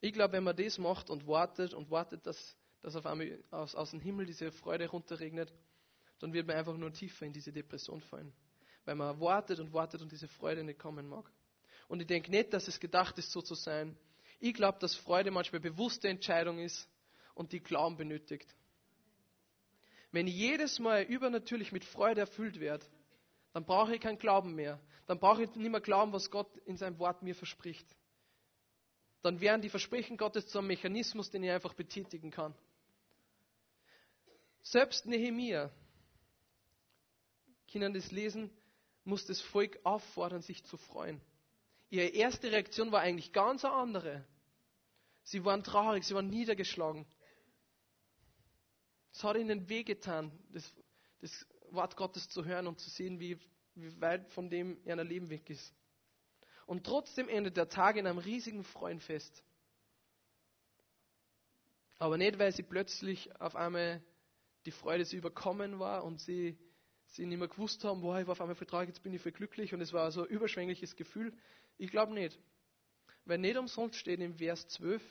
Ich glaube, wenn man das macht und wartet und wartet, dass, dass auf einmal aus, aus dem Himmel diese Freude runterregnet, dann wird man einfach nur tiefer in diese Depression fallen. Weil man wartet und wartet und diese Freude nicht kommen mag. Und ich denke nicht, dass es gedacht ist, so zu sein. Ich glaube, dass Freude manchmal bewusste Entscheidung ist und die Glauben benötigt. Wenn ich jedes Mal übernatürlich mit Freude erfüllt werde, dann brauche ich keinen Glauben mehr. Dann brauche ich nicht mehr glauben, was Gott in seinem Wort mir verspricht dann wären die Versprechen Gottes zu einem Mechanismus, den ich einfach betätigen kann. Selbst Nehemia, Kindern das lesen, muss das Volk auffordern, sich zu freuen. Ihre erste Reaktion war eigentlich ganz eine andere. Sie waren traurig, sie waren niedergeschlagen. Es hat ihnen wehgetan, das, das Wort Gottes zu hören und zu sehen, wie, wie weit von dem ihr Leben weg ist. Und trotzdem endet der Tag in einem riesigen Freudenfest. Aber nicht, weil sie plötzlich auf einmal die Freude sie überkommen war und sie, sie nicht mehr gewusst haben, boah, ich war auf einmal vertraut, jetzt bin ich viel glücklich und es war so ein überschwängliches Gefühl. Ich glaube nicht. Weil nicht umsonst steht im Vers 12,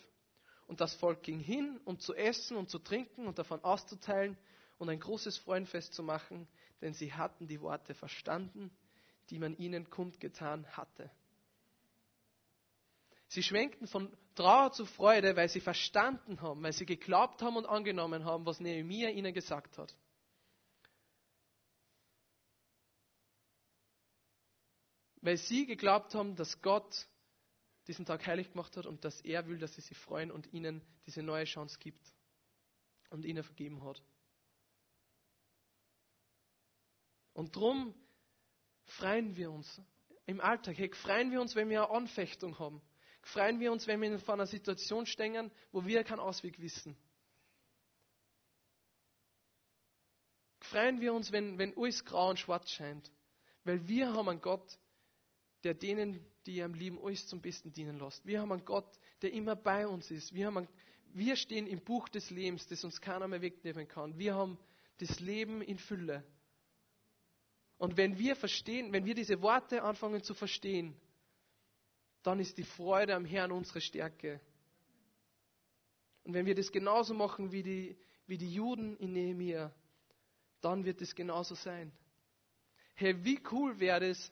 und das Volk ging hin, um zu essen und zu trinken und davon auszuteilen und ein großes Freudenfest zu machen, denn sie hatten die Worte verstanden, die man ihnen kundgetan hatte. Sie schwenkten von Trauer zu Freude, weil sie verstanden haben, weil sie geglaubt haben und angenommen haben, was Nehemiah ihnen gesagt hat. Weil sie geglaubt haben, dass Gott diesen Tag heilig gemacht hat und dass er will, dass sie sich freuen und ihnen diese neue Chance gibt und ihnen vergeben hat. Und darum freuen wir uns im Alltag. Hey, freuen wir uns, wenn wir eine Anfechtung haben. Freuen wir uns, wenn wir vor einer Situation stehen, wo wir keinen Ausweg wissen. Freuen wir uns, wenn, wenn alles grau und schwarz scheint. Weil wir haben einen Gott, der denen, die ihm lieben, alles zum Besten dienen lässt. Wir haben einen Gott, der immer bei uns ist. Wir, haben einen, wir stehen im Buch des Lebens, das uns keiner mehr wegnehmen kann. Wir haben das Leben in Fülle. Und wenn wir verstehen, wenn wir diese Worte anfangen zu verstehen, dann ist die Freude am Herrn unsere Stärke. Und wenn wir das genauso machen wie die, wie die Juden in Nehemiah, dann wird es genauso sein. Hey, wie cool wäre es,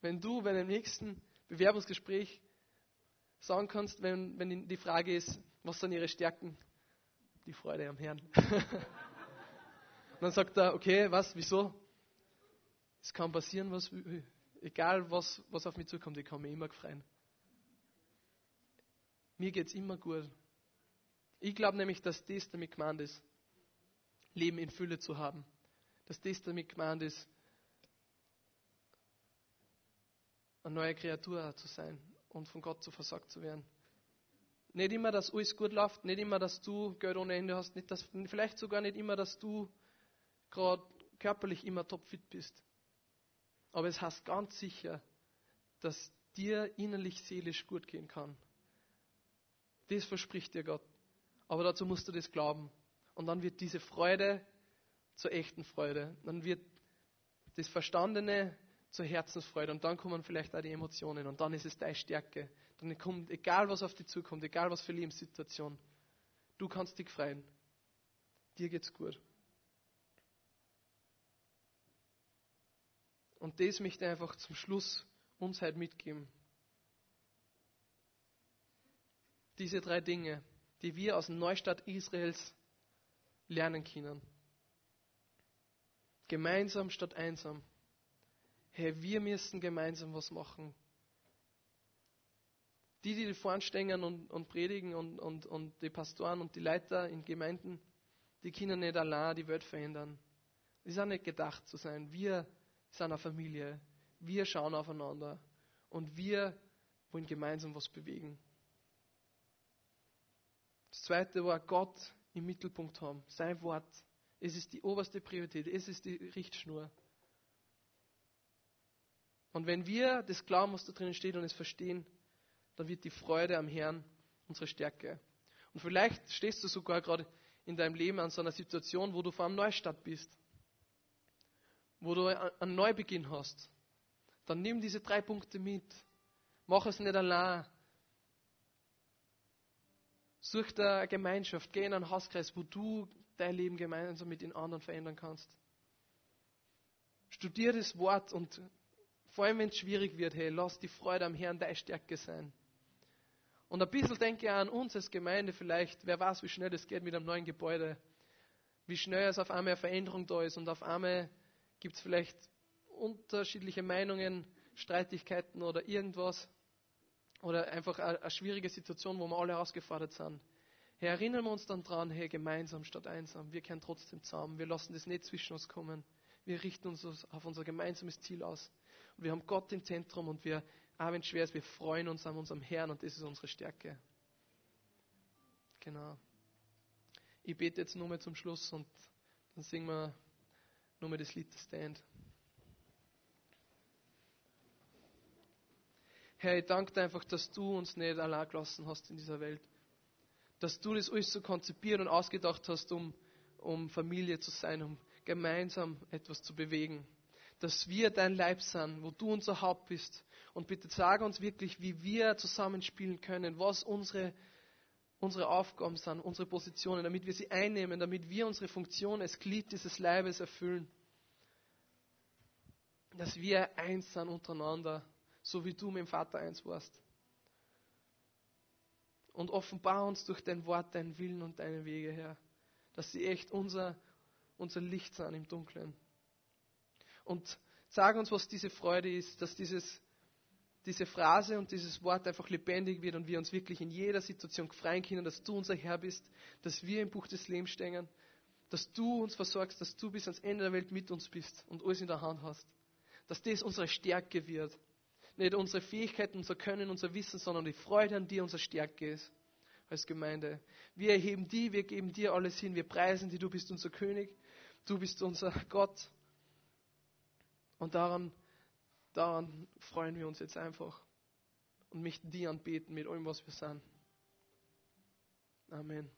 wenn du bei dem nächsten Bewerbungsgespräch sagen kannst, wenn, wenn die Frage ist, was sind ihre Stärken? Die Freude am Herrn. [laughs] Und dann sagt er, okay, was, wieso? Es kann passieren, was, egal was, was auf mich zukommt, ich kann mich immer freuen. Mir geht es immer gut. Ich glaube nämlich, dass das damit gemeint ist, Leben in Fülle zu haben. Dass das damit gemeint ist, eine neue Kreatur zu sein und von Gott zu versorgt zu werden. Nicht immer, dass alles gut läuft, nicht immer, dass du Geld ohne Ende hast, nicht, dass, vielleicht sogar nicht immer, dass du gerade körperlich immer topfit bist. Aber es heißt ganz sicher, dass dir innerlich seelisch gut gehen kann. Das verspricht dir Gott. Aber dazu musst du das glauben. Und dann wird diese Freude zur echten Freude. Dann wird das Verstandene zur Herzensfreude und dann kommen vielleicht auch die Emotionen und dann ist es deine Stärke. Dann kommt, egal was auf dich zukommt, egal was für Lebenssituation, du kannst dich freuen. Dir geht's gut. Und das möchte ich einfach zum Schluss uns heute mitgeben. Diese drei Dinge, die wir aus dem Neustadt Israels lernen können. Gemeinsam statt einsam hey, wir müssen gemeinsam was machen. Die, die vorne stehen und, und predigen und, und, und die Pastoren und die Leiter in Gemeinden, die können nicht allein die Welt verändern. Die sind nicht gedacht zu sein. Wir sind eine Familie. Wir schauen aufeinander. Und wir wollen gemeinsam was bewegen. Das zweite war Gott im Mittelpunkt haben. Sein Wort. Es ist die oberste Priorität. Es ist die Richtschnur. Und wenn wir das glauben, was da drinnen steht und es verstehen, dann wird die Freude am Herrn unsere Stärke. Und vielleicht stehst du sogar gerade in deinem Leben an so einer Situation, wo du vor einem Neustart bist, wo du einen Neubeginn hast. Dann nimm diese drei Punkte mit. Mach es nicht allein. Such dir eine Gemeinschaft, geh in einen Hauskreis, wo du dein Leben gemeinsam mit den anderen verändern kannst. Studier das Wort und vor allem, wenn es schwierig wird, hey, lass die Freude am Herrn deine Stärke sein. Und ein bisschen denke ich an uns als Gemeinde vielleicht, wer weiß, wie schnell das geht mit einem neuen Gebäude. Wie schnell es auf einmal eine Veränderung da ist und auf einmal gibt es vielleicht unterschiedliche Meinungen, Streitigkeiten oder irgendwas. Oder einfach eine, schwierige Situation, wo wir alle herausgefordert sind. Hey, erinnern wir uns dann dran, hey, gemeinsam statt einsam. Wir kehren trotzdem zusammen. Wir lassen das nicht zwischen uns kommen. Wir richten uns auf unser gemeinsames Ziel aus wir haben Gott im Zentrum und wir, auch wenn es schwer ist, wir freuen uns an unserem Herrn und das ist unsere Stärke. Genau. Ich bete jetzt nur mal zum Schluss und dann singen wir nur mal das Lied Stand. Herr, ich danke dir einfach, dass du uns nicht allein gelassen hast in dieser Welt. Dass du das alles so konzipiert und ausgedacht hast, um, um Familie zu sein, um gemeinsam etwas zu bewegen. Dass wir dein Leib sind, wo du unser Haupt bist. Und bitte sag uns wirklich, wie wir zusammenspielen können, was unsere, unsere Aufgaben sind, unsere Positionen, damit wir sie einnehmen, damit wir unsere Funktion als Glied dieses Leibes erfüllen. Dass wir eins sind untereinander so wie du mit dem Vater eins warst. Und offenbar uns durch dein Wort, deinen Willen und deine Wege, Herr, dass sie echt unser, unser Licht sind im Dunkeln. Und sag uns, was diese Freude ist, dass dieses, diese Phrase und dieses Wort einfach lebendig wird und wir uns wirklich in jeder Situation freien können, dass du unser Herr bist, dass wir im Buch des Lebens stehen, dass du uns versorgst, dass du bis ans Ende der Welt mit uns bist und alles in der Hand hast. Dass das unsere Stärke wird nicht unsere Fähigkeiten, unser Können, unser Wissen, sondern die Freude an dir unsere Stärke ist als Gemeinde. Wir erheben die, wir geben dir alles hin, wir preisen die, du bist unser König, du bist unser Gott. Und daran, daran freuen wir uns jetzt einfach und möchten die anbeten mit allem, was wir sind. Amen.